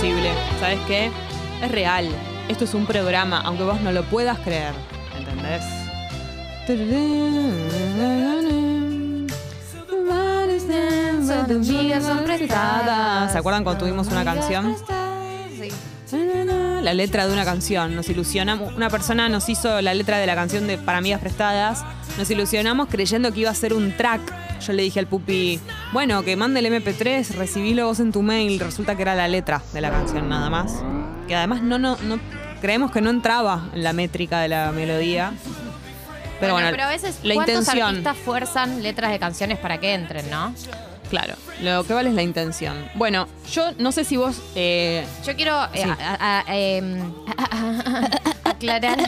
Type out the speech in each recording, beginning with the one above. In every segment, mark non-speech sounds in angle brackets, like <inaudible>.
posible. ¿Sabes qué? Es real. Esto es un programa, aunque vos no lo puedas creer. ¿Entendés? ¿Se acuerdan cuando tuvimos una canción? Sí. La letra de una canción. Nos ilusionamos. Una persona nos hizo la letra de la canción de Para Amigas Prestadas. Nos ilusionamos creyendo que iba a ser un track. Yo le dije al pupi, bueno, que mande el MP3, recibílo vos en tu mail. Resulta que era la letra de la canción nada más. Que además no, no, no creemos que no entraba en la métrica de la melodía. Pero bueno, pero a veces, la ¿cuántos intención. artistas fuerzan letras de canciones para que entren, no? Claro, lo que vale es la intención. Bueno, yo no sé si vos. eh, Yo quiero eh, Sí. a- a- em, <laughs> aclarar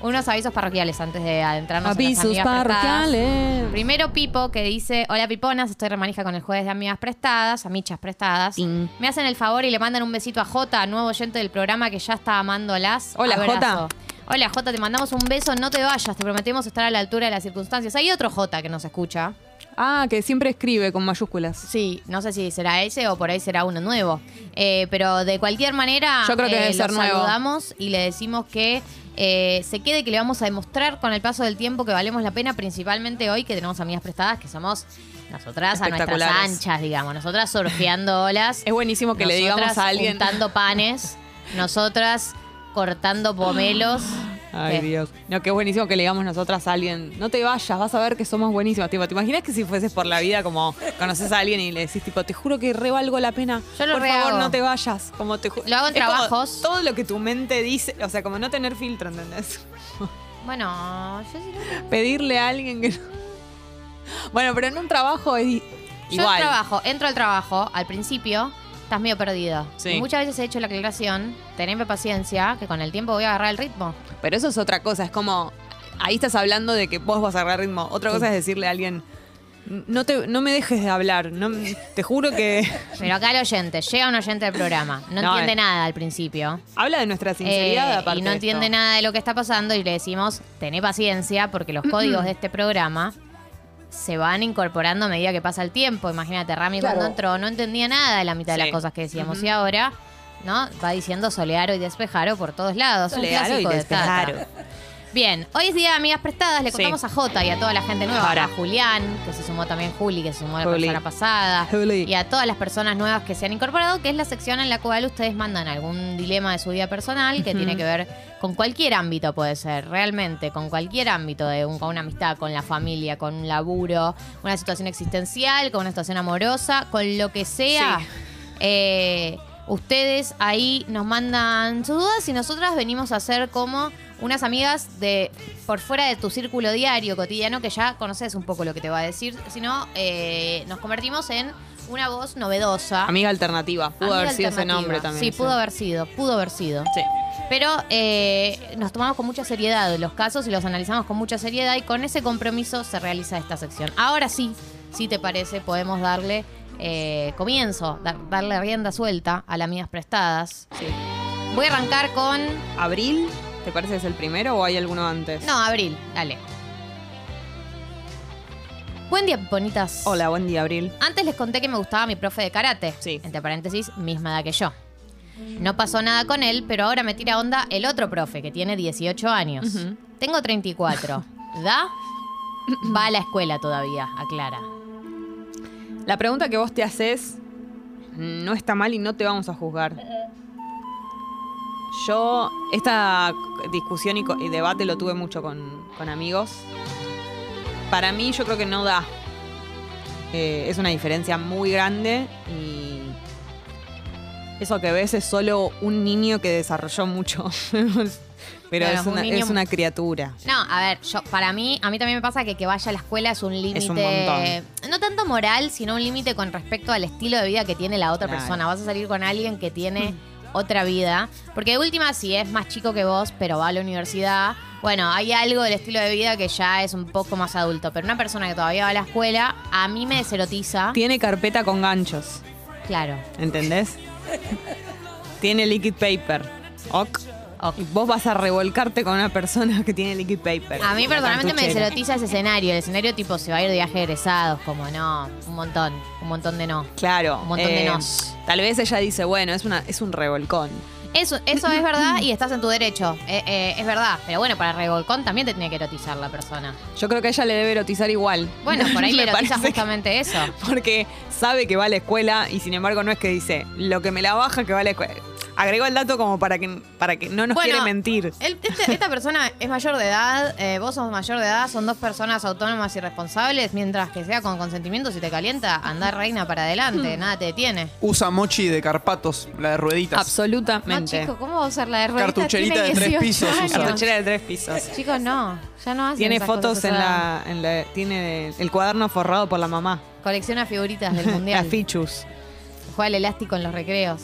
unos avisos parroquiales antes de adentrarnos en las avisos amigas prestadas. parroquiales. Primero Pipo que dice, hola Piponas, estoy remanija con el jueves de amigas prestadas, amichas prestadas. Ting. Me hacen el favor y le mandan un besito a Jota, nuevo oyente del programa que ya está amándolas. Hola. Jota. Hola Jota, te mandamos un beso, no te vayas, te prometemos estar a la altura de las circunstancias. Hay otro Jota que nos escucha. Ah, que siempre escribe con mayúsculas. Sí, no sé si será ese o por ahí será uno nuevo. Eh, pero de cualquier manera, Yo creo que eh, debe ser lo nuevo. saludamos y le decimos que eh, se quede que le vamos a demostrar con el paso del tiempo que valemos la pena, principalmente hoy que tenemos amigas prestadas, que somos nosotras a nuestras Espectaculares. anchas, digamos. Nosotras surfeando olas. Es buenísimo que le digamos nosotras a alguien. Juntando panes. Nosotras cortando pomelos. Ay, ¿Qué? Dios. No, que es buenísimo que le digamos nosotras a alguien, no te vayas, vas a ver que somos buenísimas. Tipo, ¿te imaginas que si fueses por la vida como conoces a alguien y le decís, tipo, te juro que re valgo la pena? Yo lo Por favor, no te vayas. Como te Lo hago en Es trabajos. todo lo que tu mente dice, o sea, como no tener filtro, ¿entendés? <laughs> Bueno, yo sí lo- Pedirle a alguien que no- <laughs> Bueno, pero en un trabajo es i- Yo igual. trabajo, entro al trabajo, al principio estás medio perdido. Sí. Y muchas veces he hecho la aclaración, teneme paciencia, que con el tiempo voy a agarrar el ritmo. Pero eso es otra cosa, es como. Ahí estás hablando de que vos vas a agarrar ritmo. Otra cosa es decirle a alguien. No, te, no me dejes de hablar. No, te juro que. <laughs> Pero acá el oyente, llega un oyente del programa, no, No, entiende eh. nada al principio. Habla de nuestra sinceridad, eh, aparte. y no de entiende esto. nada de lo que está pasando y le decimos, tené paciencia porque los <clears throat> códigos de este programa se van incorporando a medida que pasa el tiempo. Imagínate, Rami cuando entró no entendía nada de la mitad de las cosas que decíamos y ahora, ¿no? Va diciendo solearo y despejaro por todos lados. Un Solearo y clásico de Tata. despejaro. Bien, hoy es día de amigas prestadas, le Sí. contamos a Jota y a toda la gente nueva, Ahora. a Julián, que se sumó también Juli, que se sumó la Juli. persona pasada, Juli. y a todas las personas nuevas que se han incorporado, que es la sección en la cual ustedes mandan algún dilema de su vida personal que tiene que ver con cualquier ámbito, puede ser, realmente, con cualquier ámbito, de un- con una amistad, con la familia, con un laburo, una situación existencial, con una situación amorosa, con lo que sea. Sí. Eh, ustedes ahí nos mandan sus dudas y nosotras venimos a ser como unas amigas de por fuera de tu círculo diario, cotidiano, que ya conoces un poco lo que te va a decir, sino eh, nos convertimos en una voz novedosa. Amiga alternativa. Pudo Amiga haber sido ese nombre también. Sí, pudo haber sido, pudo haber sido. Sí. Pero eh, nos tomamos con mucha seriedad los casos y los analizamos con mucha seriedad y con ese compromiso se realiza esta sección. Ahora sí, si te parece, podemos darle eh, comienzo, dar- darle rienda suelta a las mías prestadas. sí. Voy a arrancar con... ¿Abril? ¿Te parece que es el primero o hay alguno antes? No, Abril, dale. Buen día, bonitas. Hola, buen día, Abril. Antes les conté que me gustaba mi profe de karate. Sí. Entre paréntesis, misma edad que yo. No pasó nada con él, pero ahora me tira onda el otro profe, que tiene 18 años. Ujú. Tengo 34. ¿Da? Va a la escuela todavía, aclara. La pregunta que vos te haces no está mal y no te vamos a juzgar. Yo esta discusión y, debate lo tuve mucho con, con amigos. Para mí yo creo que no da. Eh, es una diferencia muy grande y eso que ves es solo un niño que desarrolló mucho. <laughs> Pero Claro, es, un una, niño- es una criatura. No, a ver, yo para mí, a mí también me pasa que que vaya a la escuela es un límite. montón. No tanto moral, sino un límite con respecto al estilo de vida que tiene la otra Claro. persona. Vas a salir con alguien que tiene <laughs> otra vida. Porque de última, si es más chico que vos, pero va a la universidad, bueno, hay algo del estilo de vida que ya es un poco más adulto. Pero una persona que todavía va a la escuela, a mí me deserotiza. Tiene carpeta con ganchos. Claro. ¿Entendés? Tiene liquid paper. Ok. Y vos vas a revolcarte con una persona que tiene liquid paper. A mí personalmente me deserotiza ese escenario. El escenario tipo se va a ir de viaje de egresados, como no, un montón, un montón de no. Claro. Un montón de nos. Tal vez ella dice, bueno, es, una, es un revolcón. Eso, eso es verdad y estás en tu derecho. Eh, eh, es verdad. Pero bueno, para revolcón también te tiene que erotizar la persona. Yo creo que a ella le debe erotizar igual. Bueno, por ahí <laughs> le erotiza justamente eso. <laughs> Porque sabe que va a la escuela y sin embargo no es que dice lo que me la baja que va a la escuela. Agregó el dato como para que, para que no nos Bueno, quiere mentir. El- este- esta persona es mayor de edad, eh, vos sos mayor de edad, son dos personas autónomas y responsables, mientras que sea con consentimiento, si te calienta, andar reina para adelante, Hmm. nada te detiene. Usa mochi de Carpatos, la de rueditas. No, Absolutamente. chico, ¿cómo va a usar la de rueditas? Cartucherita de tres 18 pisos usa. Cartuchera de tres pisos. Chicos, no, ya no hacen Tiene esas fotos cosas en a esa la, en la- Tiene el cuaderno forrado por la mamá. Colecciona figuritas del <laughs> mundial. Las fichus. Juega el elástico en los recreos.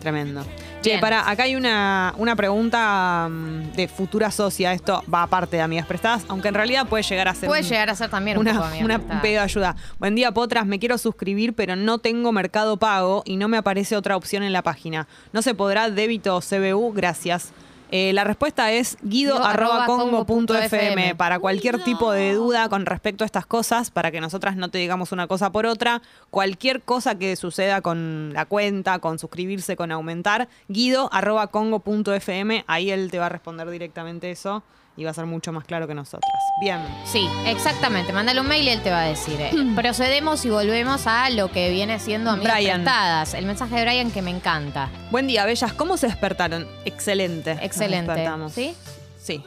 Tremendo. Che, para, acá hay una, una pregunta mm, de futura socia. Esto va aparte de amigas prestadas, aunque en realidad puede llegar a ser. Puede un- llegar a ser también un poco amiga una pedo de ayuda. Buen día, Potras. Me quiero suscribir, pero no tengo mercado pago y no me aparece otra opción en la página. ¿No se podrá débito o CBU? Gracias. Eh, la respuesta es guido.congo.fm FM. para cualquier tipo de duda con respecto a estas cosas, para que nosotras no te digamos una cosa por otra. Cualquier cosa que suceda con la cuenta, con suscribirse, con aumentar, guido.congo.fm, ahí él te va a responder directamente eso y va a ser mucho más claro que nosotras. Bien. Sí, exactamente. Mándale un mail y él te va a decir. eh. <clears throat> Procedemos y volvemos a lo que viene siendo amigas Brian. prestadas. El mensaje de Brian que me encanta. Buen día, bellas. ¿Cómo se despertaron? Excelente. Nos Excelente. despertamos. ¿Sí? Sí.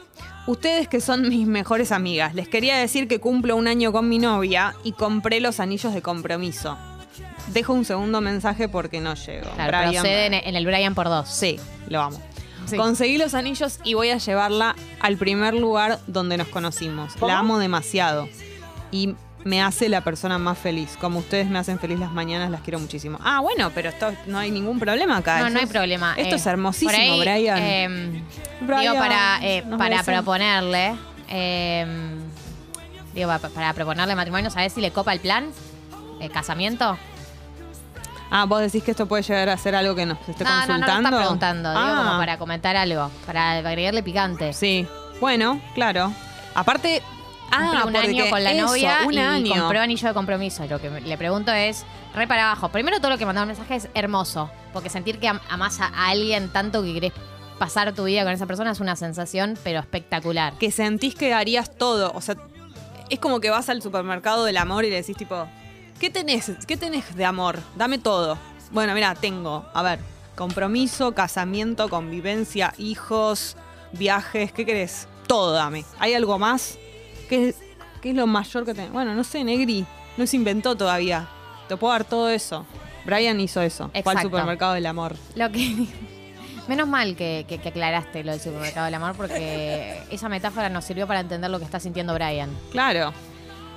Ustedes que son mis mejores amigas, les quería decir que cumplo un año con mi novia y compré los anillos de compromiso. Dejo un segundo mensaje porque no llego. Claro, Brian- procede en, en el Brian por dos. Sí, lo amo. Sí. Conseguí los anillos y voy a llevarla al primer lugar donde nos conocimos. ¿Cómo? La amo demasiado. Y me hace la persona más feliz. Como ustedes me hacen feliz las mañanas, las quiero muchísimo. Ah, bueno, pero esto no hay ningún problema acá. No, Eso no hay es- problema. Esto Eh, es hermosísimo, por ahí, Brian. eh, Brian, digo, para, eh, para proponerle. eh, digo, pa- para proponerle matrimonio, ¿sabes si le copa el plan? Eh, ¿Casamiento? Ah, vos decís que esto puede llegar a ser algo que nos esté No, no, no, consultando. no está preguntando. Digo, Ah, como para comentar algo. Para agregarle picante. Sí. Bueno, claro. Aparte. Cumple Ah, un año con la eso, novia un y año. compró anillo de compromiso. Lo que le pregunto es, re para abajo. Primero todo lo que mandó el mensaje es hermoso. Porque sentir que am- amás a alguien tanto que querés pasar tu vida con esa persona es una sensación, pero espectacular. Que sentís que harías todo. O sea, es como que vas al supermercado del amor y le decís, tipo, ¿qué tenés? ¿Qué tenés de amor? Dame todo. Bueno, mira, tengo, a ver, compromiso, casamiento, convivencia, hijos, viajes, ¿qué querés? Todo dame. ¿Hay algo más? ¿Qué, qué es lo mayor que tenés? Bueno, no sé, Negri, no se inventó todavía. Te puedo dar todo eso. Brian hizo eso. Fue al Exacto. supermercado del amor. Lo que. <laughs> Menos mal que, que- que aclaraste lo del supermercado del amor, porque <laughs> esa metáfora nos sirvió para entender lo que está sintiendo Brian. Claro.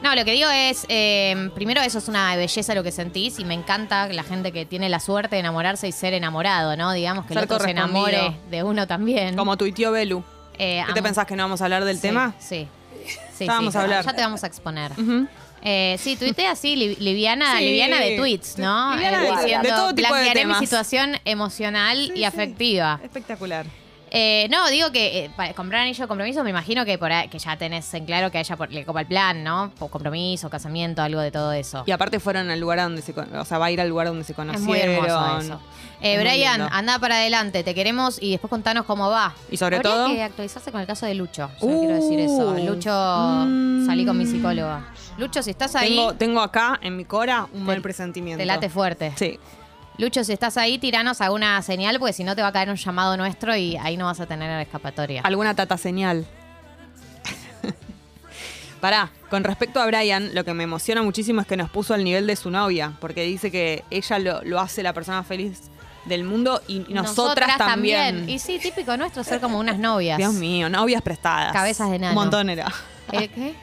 No, lo que digo es, eh, primero eso es una belleza lo que sentís y me encanta la gente que tiene la suerte de enamorarse y ser enamorado, ¿no? Digamos que el otro se enamore de uno también. Como tu tío Belu. Eh, ¿Qué te pensás que no vamos a hablar del Sí, tema? Sí. <laughs> Sí, Ya vamos sí, a hablar. Ya te vamos a exponer. Eh, sí, tuitea así, li- liviana, Sí. liviana de tweets, ¿no? Liviana Eh, de- diciendo, de todo tipo de "Blanquearé mi temas". situación emocional Sí, y sí. afectiva. Espectacular. Eh, no, digo que eh, para comprar anillo de compromiso me imagino que por ahí- que ya tenés en claro que a ella por- le copa el plan, ¿no? Por compromiso, casamiento, algo de todo eso. Y aparte fueron al lugar donde se con- o sea, va a ir al lugar donde se Es conocieron. muy hermoso eso. Eh, Es muy Brian, lindo. anda para adelante, te queremos y después contanos cómo va. Y sobre Habría todo- que actualizarse con el caso de Lucho. Solo quiero decir eso. Uh. Lucho, Mm. salí con mi psicóloga. Lucho, si estás ahí, Tengo, tengo acá en mi cora un Te- mal presentimiento. te late fuerte. Sí. Lucho, si estás ahí, tiranos alguna señal, porque si no te va a caer un llamado nuestro y ahí no vas a tener escapatoria. ¿Alguna tata señal? Pará, con respecto a Brian, lo que me emociona muchísimo es que nos puso al nivel de su novia, porque dice que ella lo, lo hace la persona feliz del mundo y, y nosotras, también. Y sí, típico nuestro ser como unas novias. Dios mío, novias prestadas. Cabezas de nano. Un montón era. ¿El qué?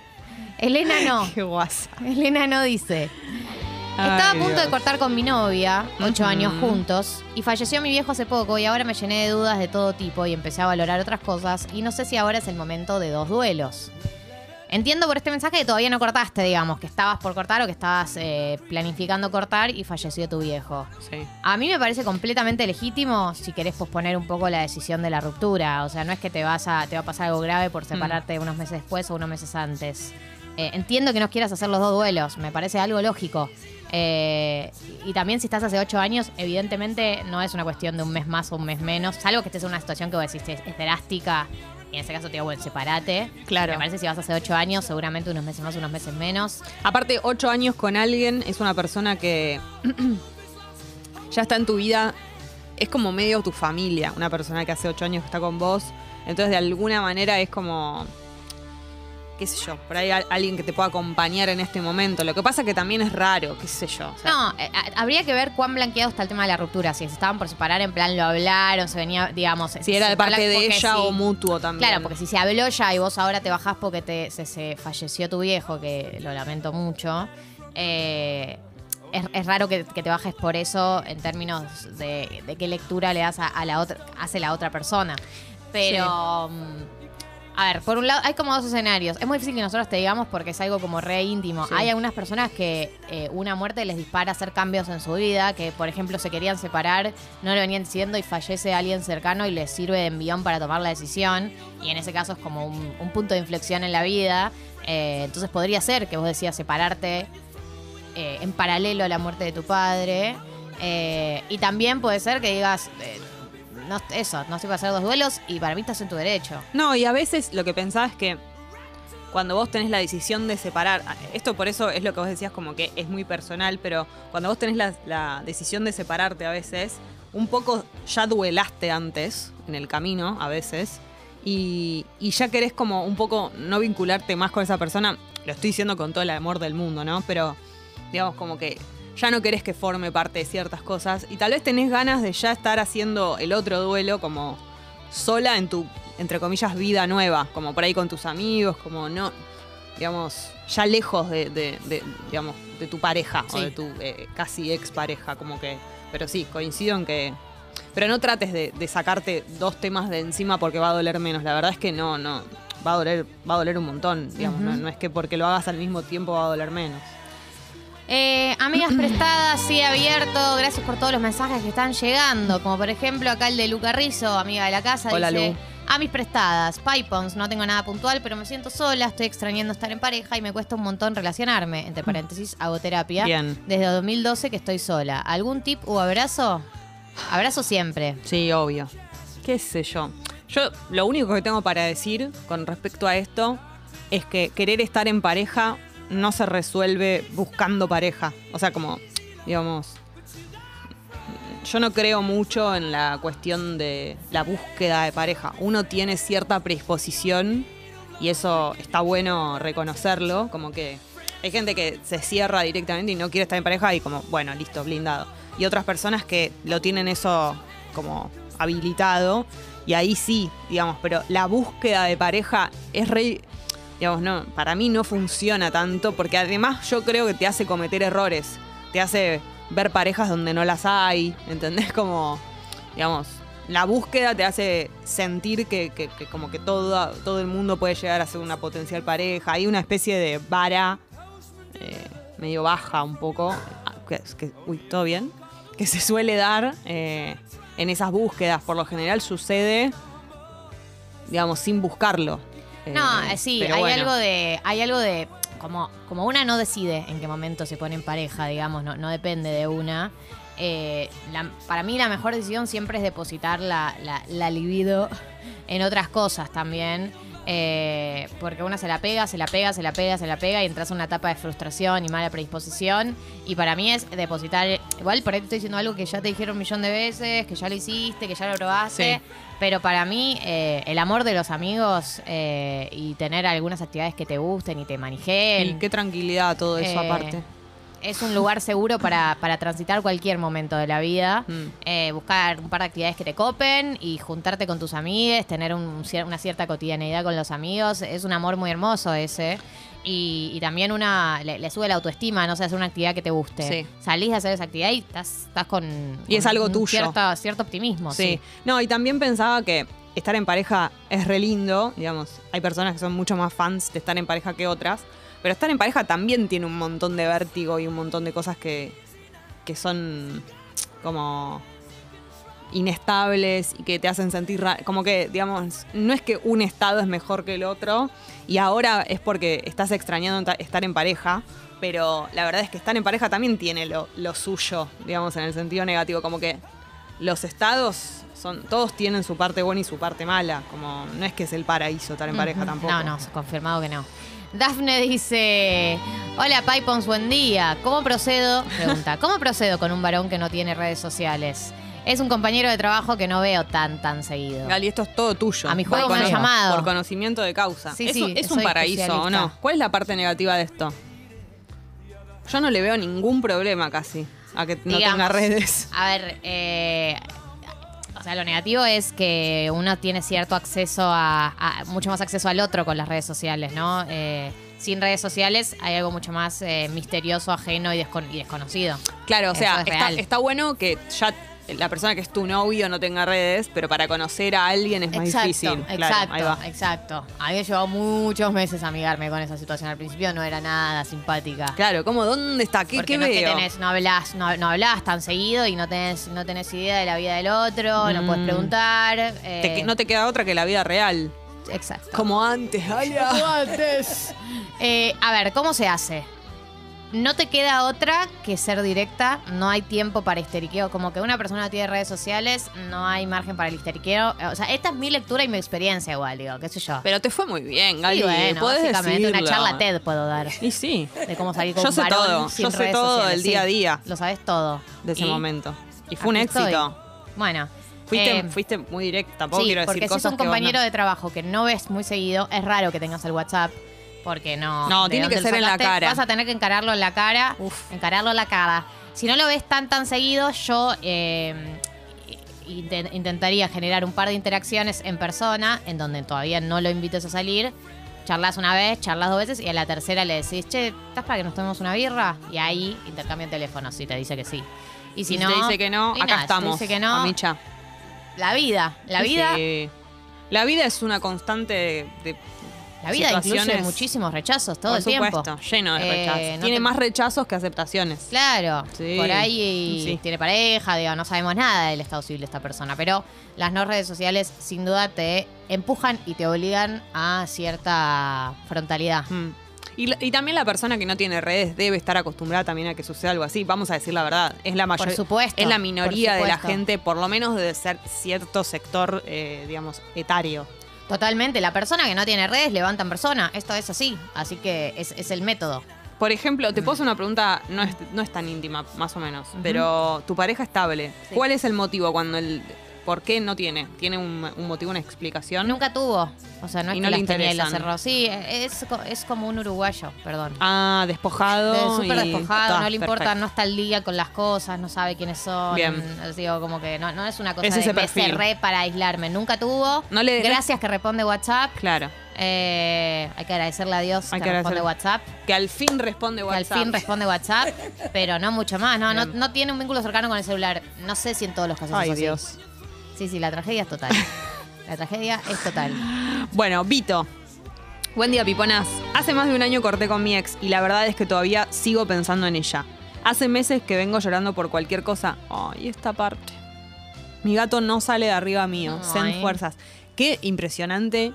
Elena no. <laughs> Qué guasa. Elena no dice. Estaba a punto de cortar con mi novia, ocho años juntos, y falleció mi viejo hace poco y ahora me llené de dudas de todo tipo y empecé a valorar otras cosas y no sé si ahora es el momento de dos duelos. Entiendo por este mensaje que todavía no cortaste, digamos, que estabas por cortar o que estabas eh, planificando cortar y falleció tu viejo. Sí. A mí me parece completamente legítimo si querés posponer un poco la decisión de la ruptura. O sea, no es que te vas a, te va a pasar algo grave por separarte unos meses después o unos meses antes. Eh, entiendo que no quieras hacer los dos duelos, me parece algo lógico. Eh, y también si estás hace ocho años, evidentemente no es una cuestión de un mes más o un mes menos, salvo que estés en una situación que vos decís es, es drástica y en ese caso te digo, bueno, separate. Claro. Me parece que si vas hace ocho años, seguramente unos meses más, unos meses menos. Aparte, ocho años con alguien es una persona que <clears throat> ya está en tu vida, es como medio tu familia, una persona que hace ocho años que está con vos. Entonces, de alguna manera es como, qué sé yo, por ahí al- alguien que te pueda acompañar en este momento. Lo que pasa que también es raro, qué sé yo. o sea, No, eh, a- habría que ver cuán blanqueado está el tema de la ruptura. Si se estaban por separar, en plan lo hablaron, se venía, digamos. si era de parte de ella o mutuo también. Claro, porque si se habló ya y vos ahora te bajás porque te, se, se falleció tu viejo, que lo lamento mucho, eh, es, es raro que, que te bajes por eso en términos de, de qué lectura le das a, a la otra, hace la otra persona. Pero, mm, a ver, por un lado, hay como dos escenarios. Es muy difícil que nosotros te digamos porque es algo como re íntimo. Sí. Hay algunas personas que eh, una muerte les dispara a hacer cambios en su vida, que por ejemplo se querían separar, no lo venían diciendo y fallece alguien cercano y les sirve de envión para tomar la decisión. Y en ese caso es como un, un punto de inflexión en la vida. Eh, entonces podría ser que vos decías separarte eh, en paralelo a la muerte de tu padre. Eh, y también puede ser que digas, eh, no, eso, no estoy para hacer dos duelos y para mí estás en tu derecho. No, y a veces lo que pensaba es que cuando vos tenés la decisión de separar, esto por eso es lo que vos decías como que es muy personal, pero cuando vos tenés la, la decisión de separarte a veces, un poco ya duelaste antes en el camino a veces y, y ya querés como un poco no vincularte más con esa persona, lo estoy diciendo con todo el amor del mundo, ¿no? Pero digamos como que ya no querés que forme parte de ciertas cosas y tal vez tenés ganas de ya estar haciendo el otro duelo como sola en tu, entre comillas, vida nueva, como por ahí con tus amigos, como no, digamos, ya lejos de, de- de, digamos, de tu pareja o de tu eh, casi ex pareja, como que, pero sí, coincido en que, pero no trates de, de sacarte dos temas de encima porque va a doler menos, la verdad es que no, no, va a doler, va a doler un montón, digamos, no, no es que porque lo hagas al mismo tiempo va a doler menos. Eh, amigas prestadas, sí abierto. Gracias por todos los mensajes que están llegando. Como por ejemplo acá el de Luca Rizzo, amiga de la casa, Hola, dice. Lu. A mis prestadas, Pipons, no tengo nada puntual, pero me siento sola, estoy extrañando estar en pareja y me cuesta un montón relacionarme. Entre paréntesis, hago terapia. Bien. Desde 2012 que estoy sola. ¿Algún tip o abrazo? Abrazo siempre. Sí, obvio. ¿Qué sé yo? Yo lo único que tengo para decir con respecto a esto es que querer estar en pareja no se resuelve buscando pareja. O sea, como, digamos, yo no creo mucho en la cuestión de la búsqueda de pareja. Uno tiene cierta predisposición y eso está bueno reconocerlo, como que hay gente que se cierra directamente y no quiere estar en pareja y como, bueno, listo, blindado. Y otras personas que lo tienen eso como habilitado y ahí sí, digamos, pero la búsqueda de pareja es re, digamos, no, para mí no funciona tanto porque además yo creo que te hace cometer errores, te hace ver parejas donde no las hay, ¿entendés? <laughs> Como, digamos, la búsqueda te hace sentir que, como que todo, todo el mundo puede llegar a ser una potencial pareja. Hay una especie de vara eh, medio baja un poco. ah, que- que- uy, ¿todo bien? Que se suele dar eh, en esas búsquedas. Por lo general sucede, digamos, sin buscarlo. No, Eh, eh, sí, hay bueno. algo de. Hay algo de. Como, como una no decide en qué momento se pone en pareja, digamos, no, no depende de una. eh, la- para mí la mejor decisión siempre es depositar la, la- la libido en otras cosas también. Eh, porque una se la pega, se la pega, se la pega, se la pega y entras en una etapa de frustración y mala predisposición. Y para mí es depositar. Igual por ahí te estoy diciendo algo que ya te dijeron un millón de veces, que ya lo hiciste, que ya lo probaste. Sí. Pero para mí, eh, el amor de los amigos eh, y tener algunas actividades que te gusten y te Y manejen qué tranquilidad todo eso Eh, aparte. Es un lugar seguro para, para transitar cualquier momento de la vida. Mm. Eh, buscar un par de actividades que te copen y juntarte con tus amigos, tener un una cierta cotidianeidad con los amigos. Es un amor muy hermoso ese. Y, y también una le, le sube la autoestima, no sé, hacer una actividad que te guste. Sí. Salís a hacer esa actividad y estás, estás con, Y es algo tuyo. Cierto, cierto optimismo. Sí. Sí. No, y también pensaba que estar en pareja es re lindo, digamos, hay personas que son mucho más fans de estar en pareja que otras, pero estar en pareja también tiene un montón de vértigo y un montón de cosas que, que son como inestables y que te hacen sentir como que, digamos, no es que un estado es mejor que el otro y ahora es porque estás extrañando ta- estar en pareja, pero la verdad es que estar en pareja también tiene lo, lo suyo, digamos, en el sentido negativo, como que los estados son todos tienen su parte buena y su parte mala, como no es que es el paraíso estar en pareja tampoco. No, no, confirmado que no. Dafne dice, hola Pipons, buen día. ¿Cómo procedo? Pregunta, ¿cómo procedo con un varón que no tiene redes sociales? Es un compañero de trabajo que no veo tan, tan seguido. Gali, esto es todo tuyo. A mi juego me han llamado. Por conocimiento de causa. Sí, ¿Es, sí, es un paraíso o no? ¿Cuál es la parte negativa de esto? Yo no le veo ningún problema casi a que no Digamos, tenga redes. A ver, eh, sea, lo negativo es que uno tiene cierto acceso a, a- mucho más acceso al otro con las redes sociales, ¿no? Eh, sin redes sociales hay algo mucho más eh, misterioso, ajeno y, descon- y desconocido. Claro, o Eso sea, es está, real. está bueno que ya la persona que es tu novio no tenga redes, pero para conocer a alguien es más exacto, difícil. Claro, exacto, ahí va. exacto. A mí me llevó muchos meses amigarme con esa situación. Al principio no era nada simpática. Claro, ¿cómo? ¿Dónde está? ¿Qué, Porque qué no es que veo? tenés, no hablas, no, no hablas tan seguido y no tenés, no tenés idea de la vida del otro, no puedes Mm. preguntar. Te- eh, no te queda otra que la vida real. Exacto. Como antes, Alia. <laughs> Eh, a ver, ¿cómo se hace? No te queda otra que ser directa, no hay tiempo para histeriqueo. Como que una persona tiene redes sociales, no hay margen para el histeriqueo. O sea, esta es mi lectura y mi experiencia igual, digo, qué sé yo. Pero te fue muy bien, Gali. Sí, bueno, Podés básicamente una charla TED puedo dar. Y sí, De cómo salir con Yo un sé varón todo, sin yo sé redes todo sociales. del día a día. Lo sabes todo. de ese Y momento. Y fue un estoy. éxito. Bueno. Fuiste, eh, fuiste muy directa, tampoco sí, quiero decir porque si es cosas un que compañero no- de trabajo que no ves muy seguido, es raro que tengas el WhatsApp. Porque no. No, ¿de tiene que ser en la cara. Vas a tener que encararlo en la cara. Uf. Encararlo en la cara. Si no lo ves tan tan seguido, yo eh, inten- intentaría generar un par de interacciones en persona, en donde todavía no lo invites a salir. Charlas una vez, charlas dos veces y a la tercera le decís, che, ¿estás para que nos tomemos una birra? Y ahí intercambian teléfonos si te dice que sí. Y si Y no. te dice que no, acá nada, si te estamos. dice que no, Amicha. la vida. La vida. sí. La vida es una constante de, de La vida incluye muchísimos rechazos todo por el tiempo. supuesto, lleno de Eh, rechazos. no Tiene te- más rechazos que aceptaciones. Claro, Sí, por ahí sí. tiene pareja, digo, no sabemos nada del estado civil de esta persona, pero las no redes sociales sin duda te empujan y te obligan a cierta frontalidad. Mm. Y, también la persona que no tiene redes debe estar acostumbrada también a que suceda algo así. Vamos a decir la verdad. Es la mayoría. supuesto, Es la por minoría de la gente, por lo menos de ser cierto sector, eh, digamos, etario. Totalmente, la persona que no tiene redes levantan persona, esto es así, así que es, es el método. Por ejemplo, te puedo hacer una pregunta, no es, no es tan íntima, más o menos, pero tu pareja estable, Sí. ¿cuál es el motivo cuando el... ¿Por qué no tiene? ¿Tiene un, un motivo, una explicación? Nunca tuvo, o sea, no es Y que no le las tenía y las cerró. Sí, es, es como un uruguayo, perdón. Ah, despojado. De- Súper despojado, no le importa, perfecto. no está al día con las cosas, no sabe quiénes son. Bien. Digo, como que no, no es una cosa Es de ese me perfil. cerré para aislarme. Nunca tuvo. No le- Gracias que responde WhatsApp. Claro. Eh, hay que agradecerle a Dios Hay que, que responde WhatsApp. Que al fin responde Que WhatsApp. al fin responde WhatsApp, pero no mucho más. No, no, no tiene un vínculo cercano con el celular. No sé si en todos los casos Ay, es así. Dios. Sí, sí, la tragedia es total. <laughs> la tragedia es total. Bueno, Vito. Buen día, piponas. Hace más de un año corté con mi ex y la verdad es que todavía sigo pensando en ella. Hace meses que vengo llorando por cualquier cosa. Ay, esta parte. Mi gato no sale de arriba mío. Ay. Sen fuerzas. Qué impresionante.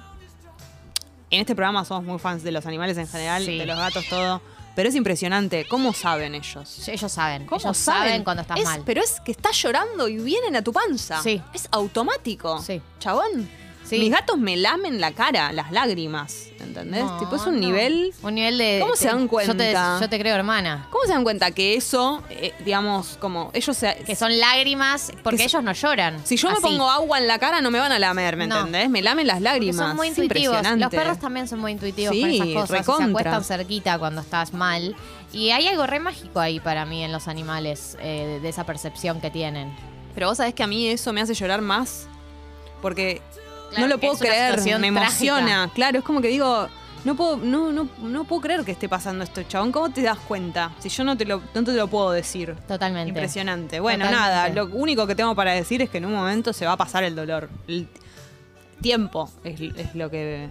En este programa somos muy fans de los animales en general, Sí. de los gatos, todo. Pero es impresionante. ¿Cómo saben ellos? Ellos saben. ¿Cómo Ellos saben cuando estás Es- mal. Pero es que estás llorando y vienen a tu panza. Sí. Es automático. Sí. Chabón. Sí. Mis gatos me lamen la cara, las lágrimas. ¿Entendés? No, tipo, es un no. nivel. Un nivel de. ¿Cómo se dan Yo te, cuenta? yo te creo, hermana. ¿Cómo se dan cuenta que eso, eh, digamos, como ellos se. Que son lágrimas, porque Que ellos no lloran. Si yo me pongo agua en la cara, no me van a lamer, ¿me No. entendés? Me lamen las Porque lágrimas. son muy intuitivos. Los perros también son muy intuitivos Sí, con esas cosas. recontra. Se acuestan cerquita cuando estás mal. Y hay algo re mágico ahí para mí en los animales, eh, de esa percepción que tienen. Pero vos sabés que a mí eso me hace llorar más. Porque Claro, no lo puedo creer, me trágica. emociona. Claro, es como que digo, no puedo, no, no, no puedo creer que esté pasando esto, chabón. ¿Cómo te das cuenta? Si yo no te lo, no te lo puedo decir. Totalmente. Impresionante. Bueno, Totalmente. nada, lo único que tengo para decir es que en un momento se va a pasar el dolor. El- tiempo es, es lo que...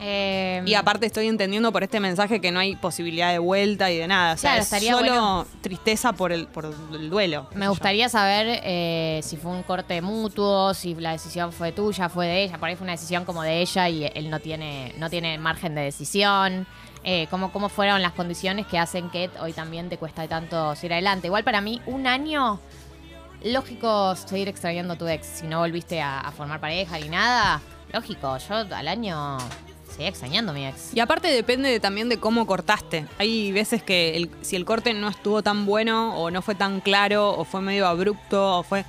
Eh, Y aparte estoy entendiendo por este mensaje que no hay posibilidad de vuelta y de nada. O sea, Claro, es solo bueno. tristeza por el, por el duelo. Me gustaría saber eh, si fue un corte mutuo, si la decisión fue tuya, fue de ella. Por ahí fue una decisión como de ella y él no tiene, no tiene margen de decisión. Eh, cómo, cómo fueron las condiciones que hacen que hoy también te cuesta tanto seguir adelante. Igual para mí, un año, lógico seguir extrañando a tu ex. Si no volviste a, a formar pareja ni nada, lógico, yo al año seguía extrañando mi ex. Y aparte depende de- también de cómo cortaste. Hay veces que el- si el corte no estuvo tan bueno o no fue tan claro o fue medio abrupto o fue,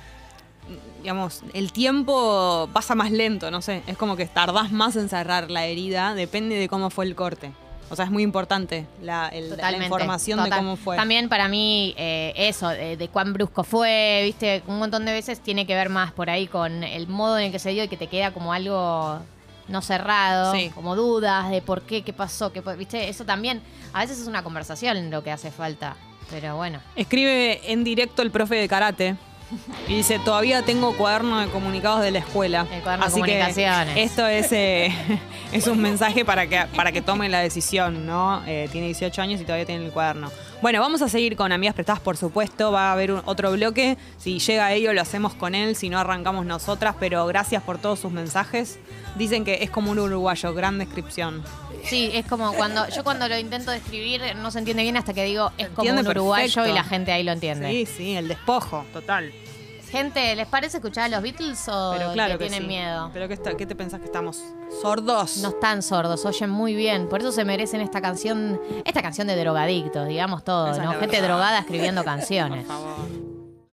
digamos, el tiempo pasa más lento, no sé. Es como que tardás más en cerrar la herida, depende de cómo fue el corte. O sea, es muy importante la, el- la Totalmente. información de Total. cómo fue. También para mí, eh, eso, de, de cuán brusco fue, viste, un montón de veces tiene que ver más por ahí con el modo en el que se dio y que te queda como algo no cerrado, Sí. como dudas de por qué, qué pasó, qué, viste, eso también, a veces es una conversación lo que hace falta, pero bueno. Escribe en directo el profe de karate. Y dice, todavía tengo cuaderno de comunicados de la escuela. El cuaderno de Así que comunicaciones. esto es, eh, <laughs> es un mensaje para que, para que tome la decisión, ¿no? Eh, tiene 18 años y todavía tiene el cuaderno. Bueno, vamos a seguir con Amigas Prestadas, por supuesto. Va a haber un- otro bloque. Si llega a ello, lo hacemos con él. Si no, arrancamos nosotras. Pero gracias por todos sus mensajes. Dicen que es como un uruguayo. Gran descripción. Sí, es como cuando, yo cuando lo intento describir no se entiende bien hasta que digo es como un uruguayo perfecto. y la gente ahí lo entiende. Sí, sí, el despojo, total. Gente, ¿les parece escuchar a los Beatles o Pero claro le que tienen sí. miedo? ¿Pero qué, está- qué te pensás que estamos? ¿Sordos? No están sordos, oyen muy bien. Por eso se merecen esta canción, esta canción de drogadictos, digamos todo, Esa es ¿no? la Gente verdad. drogada escribiendo canciones. <laughs> Por favor.